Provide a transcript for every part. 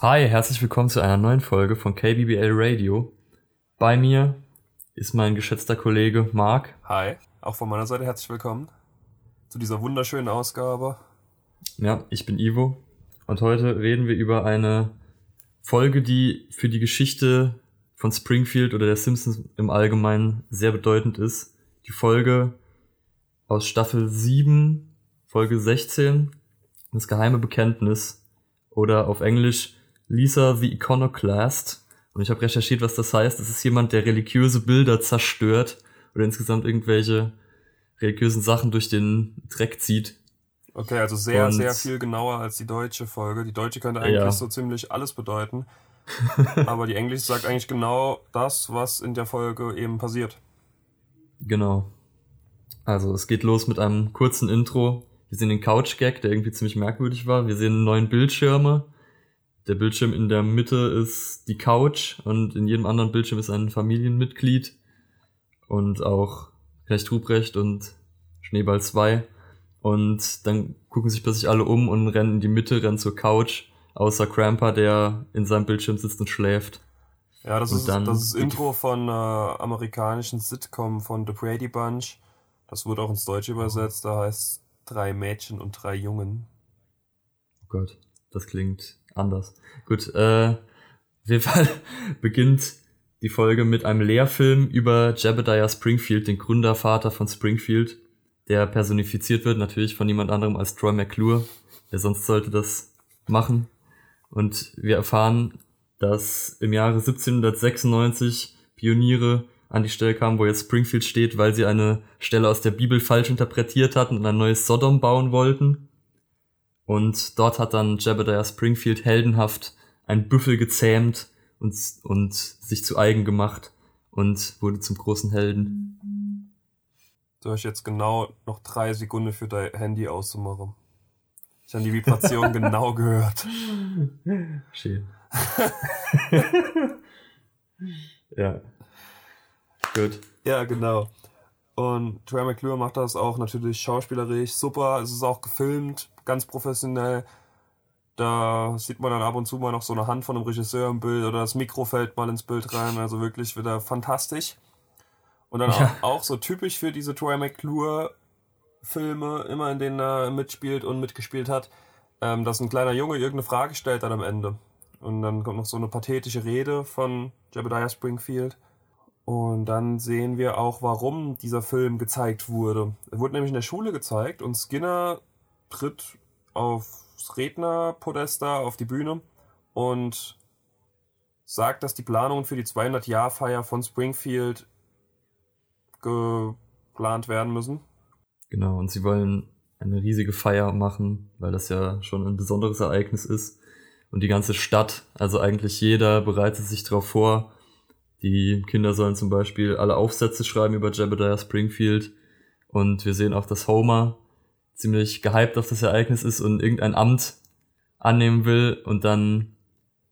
Hi, herzlich willkommen zu einer neuen Folge von KBBL Radio. Bei mir ist mein geschätzter Kollege Marc. Hi, auch von meiner Seite herzlich willkommen zu dieser wunderschönen Ausgabe. Ja, ich bin Ivo und heute reden wir über eine Folge, die für die Geschichte von Springfield oder der Simpsons im Allgemeinen sehr bedeutend ist. Die Folge aus Staffel 7, Folge 16, das geheime Bekenntnis oder auf Englisch Lisa the Iconoclast. Und ich habe recherchiert, was das heißt. Das ist jemand, der religiöse Bilder zerstört oder insgesamt irgendwelche religiösen Sachen durch den Dreck zieht. Okay, also sehr, Und, sehr viel genauer als die deutsche Folge. Die deutsche könnte eigentlich ja. so ziemlich alles bedeuten. aber die englische sagt eigentlich genau das, was in der Folge eben passiert. Genau. Also es geht los mit einem kurzen Intro. Wir sehen den Couch-Gag, der irgendwie ziemlich merkwürdig war. Wir sehen neun Bildschirme der Bildschirm in der Mitte ist die Couch und in jedem anderen Bildschirm ist ein Familienmitglied und auch Knecht Ruprecht und Schneeball 2. Und dann gucken sich plötzlich alle um und rennen in die Mitte, rennen zur Couch, außer Cramper, der in seinem Bildschirm sitzt und schläft. Ja, das, und ist, das ist Intro von äh, amerikanischen Sitcom von The Brady Bunch. Das wurde auch ins Deutsche übersetzt, da heißt drei Mädchen und drei Jungen. Oh Gott, das klingt anders. Gut, äh, auf jeden Fall beginnt die Folge mit einem Lehrfilm über Jebediah Springfield, den Gründervater von Springfield, der personifiziert wird natürlich von niemand anderem als Troy McClure. Wer sonst sollte das machen? Und wir erfahren, dass im Jahre 1796 Pioniere an die Stelle kamen, wo jetzt Springfield steht, weil sie eine Stelle aus der Bibel falsch interpretiert hatten und ein neues Sodom bauen wollten. Und dort hat dann Jebediah Springfield heldenhaft ein Büffel gezähmt und, und sich zu eigen gemacht und wurde zum großen Helden. Du hast jetzt genau noch drei Sekunden für dein Handy auszumachen. Ich habe die Vibration genau gehört. Schön. ja. Gut. Ja, genau. Und Trey McClure macht das auch natürlich schauspielerisch super. Es ist auch gefilmt ganz professionell. Da sieht man dann ab und zu mal noch so eine Hand von einem Regisseur im Bild oder das Mikro fällt mal ins Bild rein. Also wirklich wieder fantastisch. Und dann ja. auch, auch, so typisch für diese Troy McClure Filme, immer in denen er mitspielt und mitgespielt hat, ähm, dass ein kleiner Junge irgendeine Frage stellt dann am Ende. Und dann kommt noch so eine pathetische Rede von Jebediah Springfield. Und dann sehen wir auch, warum dieser Film gezeigt wurde. Er wurde nämlich in der Schule gezeigt und Skinner tritt aufs Rednerpodest da, auf die Bühne und sagt, dass die Planungen für die 200-Jahr-Feier von Springfield geplant werden müssen. Genau, und sie wollen eine riesige Feier machen, weil das ja schon ein besonderes Ereignis ist. Und die ganze Stadt, also eigentlich jeder bereitet sich darauf vor. Die Kinder sollen zum Beispiel alle Aufsätze schreiben über Jebediah Springfield. Und wir sehen auch, dass Homer ziemlich gehypt auf das Ereignis ist und irgendein Amt annehmen will und dann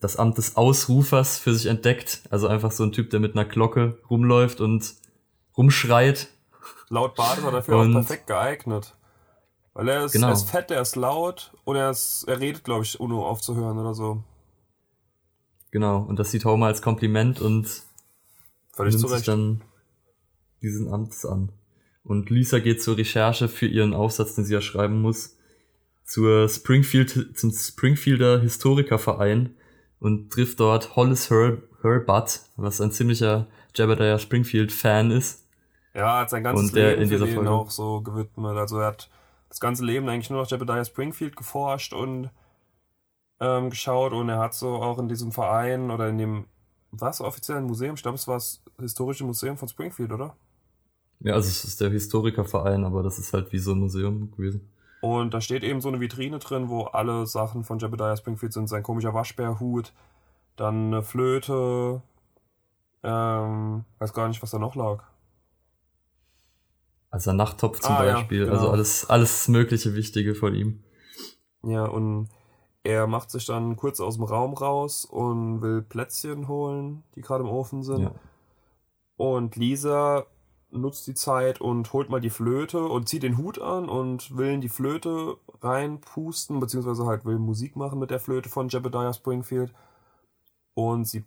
das Amt des Ausrufers für sich entdeckt. Also einfach so ein Typ, der mit einer Glocke rumläuft und rumschreit. Laut Bart ist er dafür und auch perfekt geeignet. Weil er ist, genau. er ist fett, er ist laut und er, ist, er redet, glaube ich, ohne aufzuhören oder so. Genau, und das sieht Homer als Kompliment und Völlig nimmt sich dann diesen Amts an. Und Lisa geht zur Recherche für ihren Aufsatz, den sie ja schreiben muss, zur Springfield, zum Springfielder Historikerverein und trifft dort Hollis Her was ein ziemlicher Jebediah Springfield-Fan ist. Ja, hat sein ganzes und der Leben in dieser Folge auch so gewidmet. Also er hat das ganze Leben eigentlich nur noch Jebediah Springfield geforscht und ähm, geschaut und er hat so auch in diesem Verein oder in dem, was offiziellen Museum, ich glaube es war das Historische Museum von Springfield, oder? Ja, also es ist der Historikerverein, aber das ist halt wie so ein Museum gewesen. Und da steht eben so eine Vitrine drin, wo alle Sachen von Jebediah Springfield sind. Sein komischer Waschbärhut, dann eine Flöte, ähm, weiß gar nicht, was da noch lag. Also ein Nachttopf zum ah, Beispiel, ja, genau. also alles, alles mögliche Wichtige von ihm. Ja, und er macht sich dann kurz aus dem Raum raus und will Plätzchen holen, die gerade im Ofen sind. Ja. Und Lisa nutzt die Zeit und holt mal die Flöte und zieht den Hut an und will in die Flöte reinpusten, beziehungsweise halt will Musik machen mit der Flöte von Jebediah Springfield. Und sie,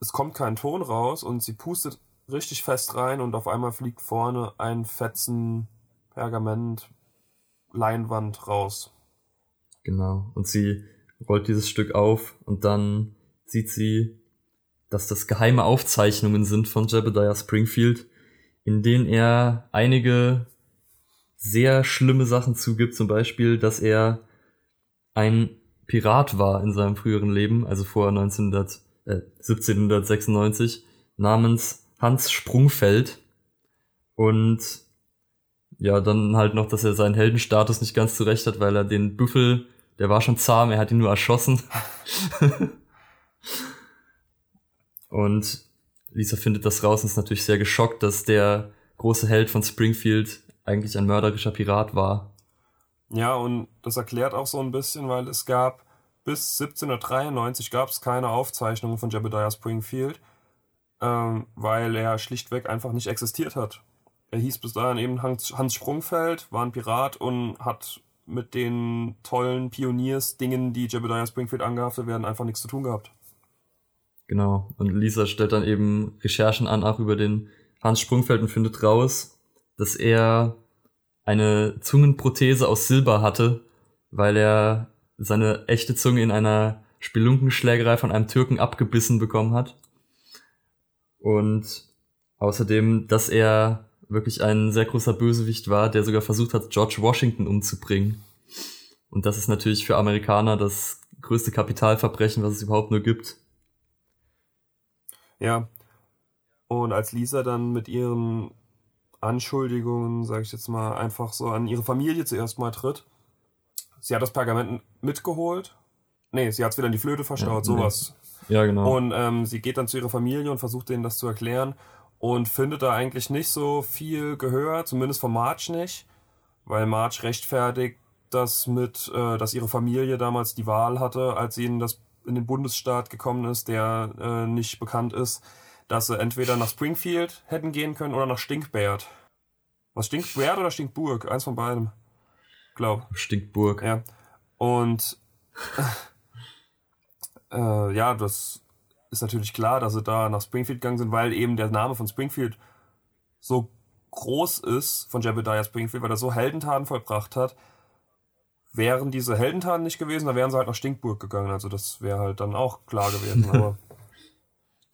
es kommt kein Ton raus und sie pustet richtig fest rein und auf einmal fliegt vorne ein Fetzen Pergament Leinwand raus. Genau. Und sie rollt dieses Stück auf und dann sieht sie, dass das geheime Aufzeichnungen sind von Jebediah Springfield, in denen er einige sehr schlimme Sachen zugibt, zum Beispiel, dass er ein Pirat war in seinem früheren Leben, also vor 1900, äh, 1796, namens Hans Sprungfeld. Und ja, dann halt noch, dass er seinen Heldenstatus nicht ganz zurecht hat, weil er den Büffel, der war schon zahm, er hat ihn nur erschossen. und Lisa findet das raus und ist natürlich sehr geschockt, dass der große Held von Springfield eigentlich ein mörderischer Pirat war. Ja, und das erklärt auch so ein bisschen, weil es gab bis 1793 gab es keine Aufzeichnungen von Jebediah Springfield, ähm, weil er schlichtweg einfach nicht existiert hat. Er hieß bis dahin eben Hans, Hans Sprungfeld, war ein Pirat und hat mit den tollen Pioniers-Dingen, die Jebediah Springfield angehaftet werden, einfach nichts zu tun gehabt. Genau. Und Lisa stellt dann eben Recherchen an, auch über den Hans Sprungfeld und findet raus, dass er eine Zungenprothese aus Silber hatte, weil er seine echte Zunge in einer Spelunkenschlägerei von einem Türken abgebissen bekommen hat. Und außerdem, dass er wirklich ein sehr großer Bösewicht war, der sogar versucht hat, George Washington umzubringen. Und das ist natürlich für Amerikaner das größte Kapitalverbrechen, was es überhaupt nur gibt. Ja. Und als Lisa dann mit ihren Anschuldigungen, sage ich jetzt mal, einfach so an ihre Familie zuerst mal tritt, sie hat das Pergament mitgeholt. Nee, sie hat es wieder in die Flöte verstaut, ja, sowas. Ja, genau. Und ähm, sie geht dann zu ihrer Familie und versucht denen das zu erklären und findet da eigentlich nicht so viel Gehör, zumindest von Marge nicht, weil Marge rechtfertigt das mit, äh, dass ihre Familie damals die Wahl hatte, als sie in, das, in den Bundesstaat gekommen ist, der äh, nicht bekannt ist, dass sie entweder nach Springfield hätten gehen können oder nach Stinkbert. Was Stinkbert oder Stinkburg? Eins von beidem. Glaub. Stinkburg. Ja. Und äh, ja, das ist natürlich klar, dass sie da nach Springfield gegangen sind, weil eben der Name von Springfield so groß ist, von Jebediah Springfield, weil er so Heldentaten vollbracht hat. Wären diese Heldentaten nicht gewesen, dann wären sie halt nach Stinkburg gegangen. Also das wäre halt dann auch klar gewesen. Aber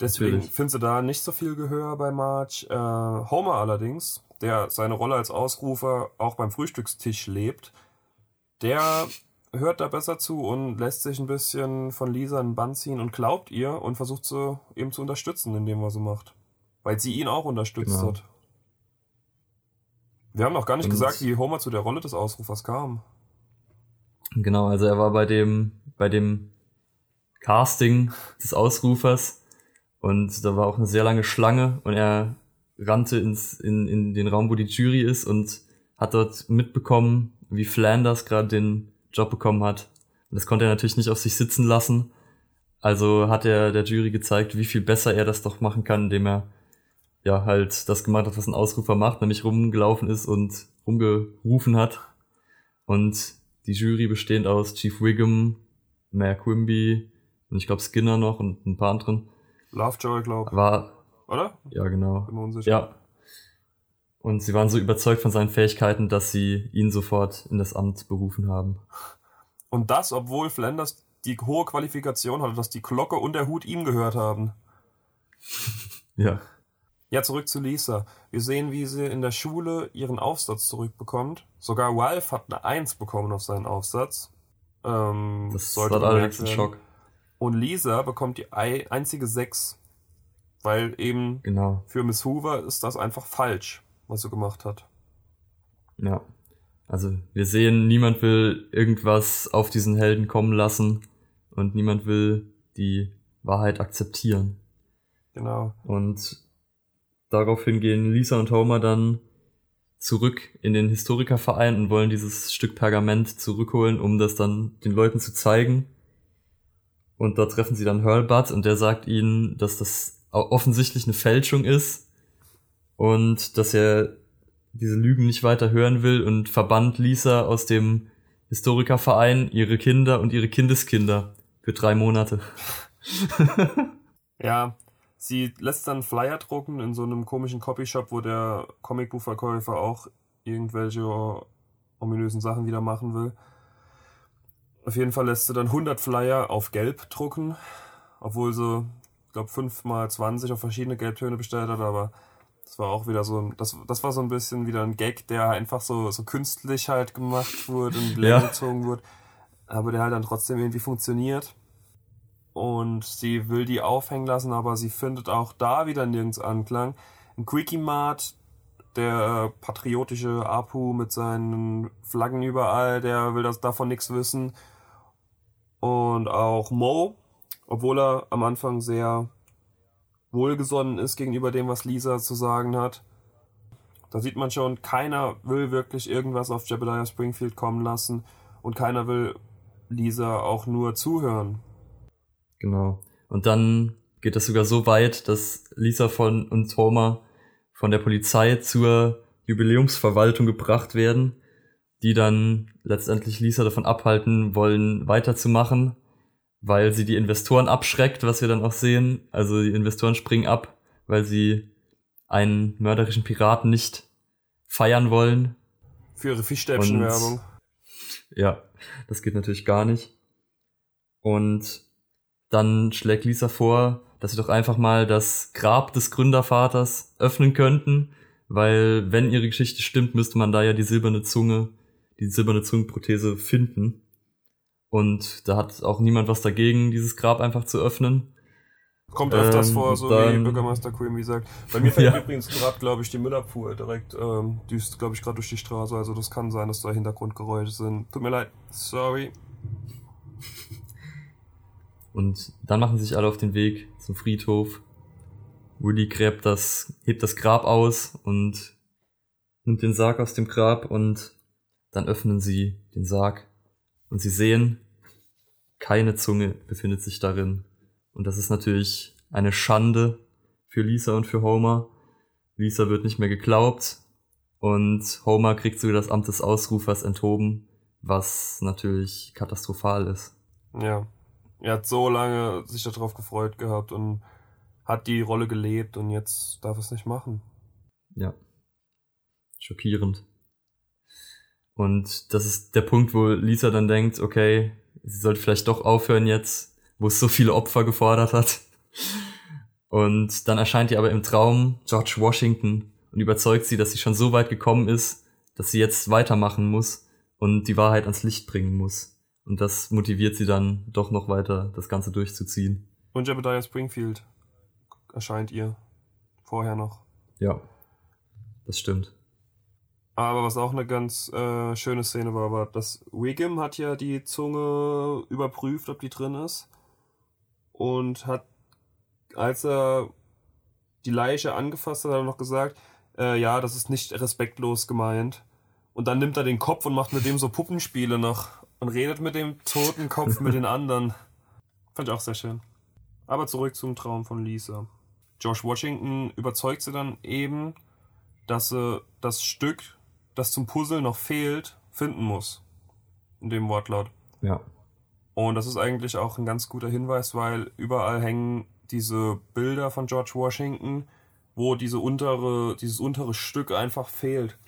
deswegen findest du da nicht so viel Gehör bei March. Äh, Homer allerdings, der seine Rolle als Ausrufer auch beim Frühstückstisch lebt, der hört da besser zu und lässt sich ein bisschen von Lisa einen Bann ziehen und glaubt ihr und versucht sie eben zu unterstützen in dem, was sie macht. Weil sie ihn auch unterstützt genau. hat. Wir haben noch gar nicht und gesagt, wie Homer zu der Rolle des Ausrufers kam. Genau, also er war bei dem, bei dem Casting des Ausrufers und da war auch eine sehr lange Schlange und er rannte ins, in, in den Raum, wo die Jury ist und hat dort mitbekommen, wie Flanders gerade den Job bekommen hat. Und das konnte er natürlich nicht auf sich sitzen lassen. Also hat er der Jury gezeigt, wie viel besser er das doch machen kann, indem er ja halt das gemacht hat, was ein Ausrufer macht, nämlich rumgelaufen ist und rumgerufen hat. Und die Jury bestehend aus Chief Wiggum, Mayor Quimby und ich glaube Skinner noch und ein paar anderen. Lovejoy, glaube War. Oder? Ja, genau. Bin unsicher. Ja. Und sie waren so überzeugt von seinen Fähigkeiten, dass sie ihn sofort in das Amt berufen haben. Und das, obwohl Flanders die hohe Qualifikation hatte, dass die Glocke und der Hut ihm gehört haben. ja. Ja, zurück zu Lisa. Wir sehen, wie sie in der Schule ihren Aufsatz zurückbekommt. Sogar Ralph hat eine Eins bekommen auf seinen Aufsatz. Ähm, das sollte war allerdings ein Schock. Und Lisa bekommt die einzige Sechs. Weil eben genau. für Miss Hoover ist das einfach falsch was so gemacht hat. Ja. Also wir sehen, niemand will irgendwas auf diesen Helden kommen lassen und niemand will die Wahrheit akzeptieren. Genau. Und daraufhin gehen Lisa und Homer dann zurück in den Historikerverein und wollen dieses Stück Pergament zurückholen, um das dann den Leuten zu zeigen. Und dort treffen sie dann Hurlbut und der sagt ihnen, dass das offensichtlich eine Fälschung ist und dass er diese Lügen nicht weiter hören will und verbannt Lisa aus dem Historikerverein, ihre Kinder und ihre Kindeskinder für drei Monate. ja, sie lässt dann Flyer drucken in so einem komischen Copyshop, wo der Comicbuchverkäufer auch irgendwelche ominösen Sachen wieder machen will. Auf jeden Fall lässt sie dann 100 Flyer auf Gelb drucken, obwohl sie, ich glaube, 5 mal 20 auf verschiedene Gelbtöne bestellt hat, aber das war auch wieder so ein, das, das war so ein bisschen wieder ein Gag, der einfach so, so künstlich halt gemacht wurde und ja. gezogen wurde, aber der halt dann trotzdem irgendwie funktioniert. Und sie will die aufhängen lassen, aber sie findet auch da wieder nirgends Anklang. Ein Quickie Mart, der patriotische Apu mit seinen Flaggen überall, der will das davon nichts wissen. Und auch Mo, obwohl er am Anfang sehr wohlgesonnen ist gegenüber dem, was Lisa zu sagen hat. Da sieht man schon, keiner will wirklich irgendwas auf Jebediah Springfield kommen lassen und keiner will Lisa auch nur zuhören. Genau. Und dann geht es sogar so weit, dass Lisa von und Homer von der Polizei zur Jubiläumsverwaltung gebracht werden die dann letztendlich Lisa davon abhalten wollen, weiterzumachen, weil sie die Investoren abschreckt, was wir dann auch sehen. Also die Investoren springen ab, weil sie einen mörderischen Piraten nicht feiern wollen. Für ihre Fischstäbchenwerbung. Ja, das geht natürlich gar nicht. Und dann schlägt Lisa vor, dass sie doch einfach mal das Grab des Gründervaters öffnen könnten, weil wenn ihre Geschichte stimmt, müsste man da ja die silberne Zunge die silberne Zungenprothese finden. Und da hat auch niemand was dagegen, dieses Grab einfach zu öffnen. Kommt öfters ähm, vor, so dann, wie Bürgermeister Quimby sagt. Bei mir fällt ja. übrigens gerade, glaube ich, die Müllabfuhr direkt, ähm, düst, glaube ich, gerade durch die Straße. Also das kann sein, dass da Hintergrundgeräusche sind. Tut mir leid. Sorry. Und dann machen sich alle auf den Weg zum Friedhof. Woody gräbt das, hebt das Grab aus und nimmt den Sarg aus dem Grab und dann öffnen sie den Sarg und sie sehen, keine Zunge befindet sich darin. Und das ist natürlich eine Schande für Lisa und für Homer. Lisa wird nicht mehr geglaubt und Homer kriegt sogar das Amt des Ausrufers enthoben, was natürlich katastrophal ist. Ja, er hat so lange sich darauf gefreut gehabt und hat die Rolle gelebt und jetzt darf es nicht machen. Ja. Schockierend. Und das ist der Punkt, wo Lisa dann denkt, okay, sie sollte vielleicht doch aufhören jetzt, wo es so viele Opfer gefordert hat. Und dann erscheint ihr aber im Traum George Washington und überzeugt sie, dass sie schon so weit gekommen ist, dass sie jetzt weitermachen muss und die Wahrheit ans Licht bringen muss. Und das motiviert sie dann doch noch weiter, das Ganze durchzuziehen. Und Jebediah Springfield erscheint ihr vorher noch. Ja, das stimmt. Aber was auch eine ganz äh, schöne Szene war, war, dass Wiggum hat ja die Zunge überprüft, ob die drin ist. Und hat, als er die Leiche angefasst hat, hat er noch gesagt, äh, ja, das ist nicht respektlos gemeint. Und dann nimmt er den Kopf und macht mit dem so Puppenspiele noch und redet mit dem toten Kopf mit den anderen. Fand ich auch sehr schön. Aber zurück zum Traum von Lisa. George Washington überzeugt sie dann eben, dass sie das Stück das zum Puzzle noch fehlt, finden muss. In dem Wortlaut. Ja. Und das ist eigentlich auch ein ganz guter Hinweis, weil überall hängen diese Bilder von George Washington, wo diese untere, dieses untere Stück einfach fehlt.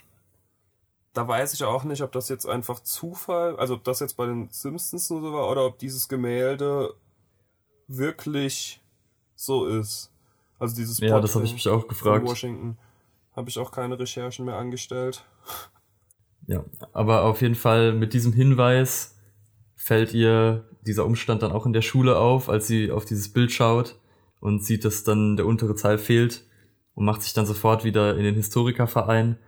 Da weiß ich auch nicht, ob das jetzt einfach Zufall, also ob das jetzt bei den Simpsons nur so war, oder ob dieses Gemälde wirklich so ist. Also dieses Ja, das habe ich mich auch gefragt. Washington habe ich auch keine Recherchen mehr angestellt. Ja, aber auf jeden Fall mit diesem Hinweis fällt ihr dieser Umstand dann auch in der Schule auf, als sie auf dieses Bild schaut und sieht, dass dann der untere Teil fehlt und macht sich dann sofort wieder in den Historikerverein,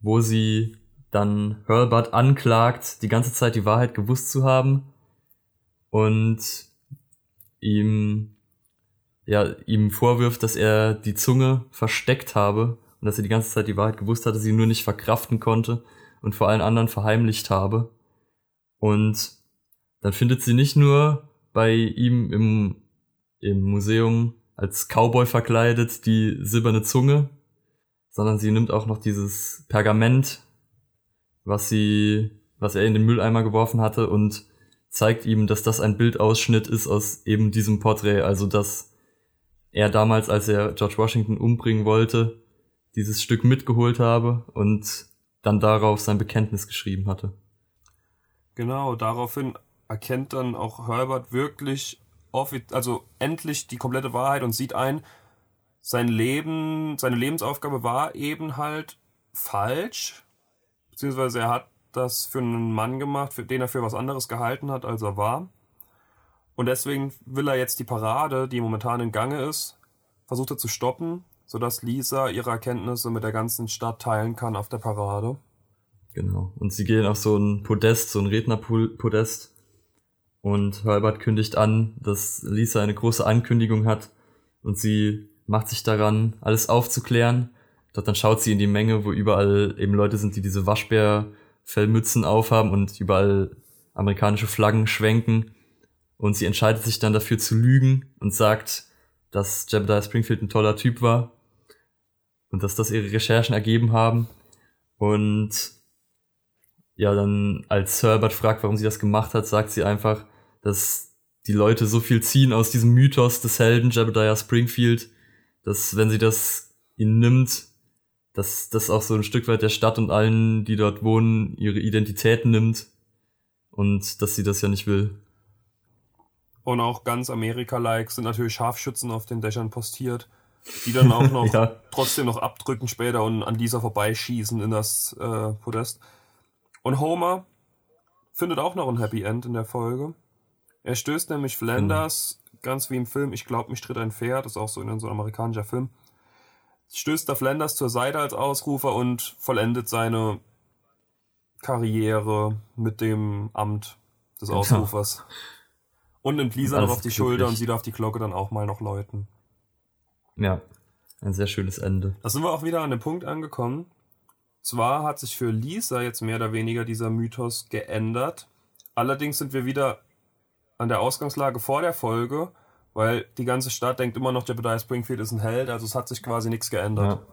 wo sie dann Hurlbut anklagt, die ganze Zeit die Wahrheit gewusst zu haben und ihm ja ihm vorwirft, dass er die Zunge versteckt habe und dass er die ganze Zeit die Wahrheit gewusst hatte, sie nur nicht verkraften konnte und vor allen anderen verheimlicht habe. Und dann findet sie nicht nur bei ihm im, im Museum als Cowboy verkleidet die silberne Zunge, sondern sie nimmt auch noch dieses Pergament, was sie, was er in den Mülleimer geworfen hatte und zeigt ihm, dass das ein Bildausschnitt ist aus eben diesem Porträt, also dass er damals, als er George Washington umbringen wollte, dieses Stück mitgeholt habe und dann darauf sein Bekenntnis geschrieben hatte. Genau, daraufhin erkennt dann auch Herbert wirklich, also endlich die komplette Wahrheit und sieht ein, sein Leben, seine Lebensaufgabe war eben halt falsch, beziehungsweise er hat das für einen Mann gemacht, für den er für was anderes gehalten hat, als er war. Und deswegen will er jetzt die Parade, die momentan in Gange ist, versucht er zu stoppen, sodass Lisa ihre Erkenntnisse mit der ganzen Stadt teilen kann auf der Parade. Genau. Und sie gehen auf so ein Podest, so ein Rednerpodest. Und Herbert kündigt an, dass Lisa eine große Ankündigung hat und sie macht sich daran, alles aufzuklären. Dort dann schaut sie in die Menge, wo überall eben Leute sind, die diese Waschbärfellmützen aufhaben und überall amerikanische Flaggen schwenken. Und sie entscheidet sich dann dafür zu lügen und sagt, dass Jebediah Springfield ein toller Typ war und dass das ihre Recherchen ergeben haben. Und ja, dann als Herbert fragt, warum sie das gemacht hat, sagt sie einfach, dass die Leute so viel ziehen aus diesem Mythos des Helden Jebediah Springfield, dass wenn sie das ihnen nimmt, dass das auch so ein Stück weit der Stadt und allen, die dort wohnen, ihre Identität nimmt und dass sie das ja nicht will. Und auch ganz Amerika-like sind natürlich Scharfschützen auf den Dächern postiert, die dann auch noch ja. trotzdem noch abdrücken später und an dieser vorbeischießen in das äh, Podest. Und Homer findet auch noch ein Happy End in der Folge. Er stößt nämlich Flanders, mhm. ganz wie im Film, ich glaube, mich tritt ein Pferd, das ist auch so ein, so ein amerikanischer Film, stößt da Flanders zur Seite als Ausrufer und vollendet seine Karriere mit dem Amt des Ausrufers. Ja. Und nimmt Lisa noch auf die Schulter und sie darf die Glocke dann auch mal noch läuten. Ja, ein sehr schönes Ende. Da sind wir auch wieder an dem Punkt angekommen, zwar hat sich für Lisa jetzt mehr oder weniger dieser Mythos geändert, allerdings sind wir wieder an der Ausgangslage vor der Folge, weil die ganze Stadt denkt immer noch, Jebediah Springfield ist ein Held, also es hat sich quasi nichts geändert. Ja.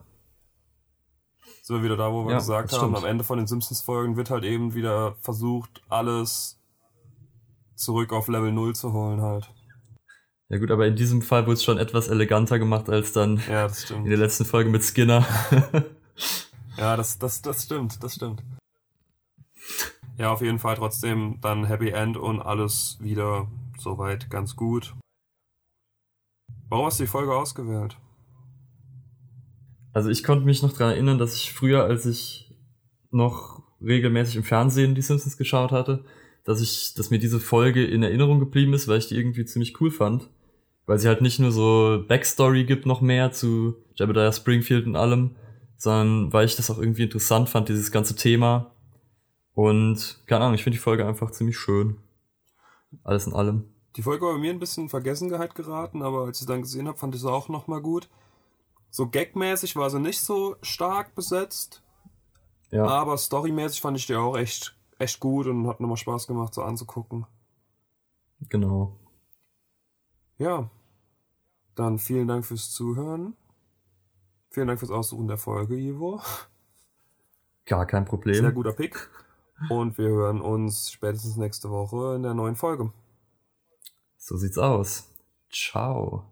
Sind wir wieder da, wo wir ja, gesagt haben, am Ende von den Simpsons-Folgen wird halt eben wieder versucht, alles zurück auf Level 0 zu holen halt. Ja gut, aber in diesem Fall wurde es schon etwas eleganter gemacht als dann ja, in der letzten Folge mit Skinner. Ja, das, das, das stimmt, das stimmt. Ja, auf jeden Fall trotzdem dann Happy End und alles wieder soweit ganz gut. Warum hast du die Folge ausgewählt? Also ich konnte mich noch daran erinnern, dass ich früher, als ich noch regelmäßig im Fernsehen die Simpsons geschaut hatte, dass ich, dass mir diese Folge in Erinnerung geblieben ist, weil ich die irgendwie ziemlich cool fand. Weil sie halt nicht nur so Backstory gibt noch mehr zu Jebediah Springfield und allem, sondern weil ich das auch irgendwie interessant fand, dieses ganze Thema. Und keine Ahnung, ich finde die Folge einfach ziemlich schön. Alles in allem. Die Folge war bei mir ein bisschen in Vergessenheit geraten, aber als ich sie dann gesehen habe, fand ich sie auch nochmal gut. So gagmäßig war sie nicht so stark besetzt. Ja. Aber storymäßig fand ich die auch echt, echt gut und hat nochmal Spaß gemacht, so anzugucken. Genau. Ja. Dann vielen Dank fürs Zuhören. Vielen Dank fürs Aussuchen der Folge, Ivo. Gar kein Problem. Sehr guter Pick. Und wir hören uns spätestens nächste Woche in der neuen Folge. So sieht's aus. Ciao.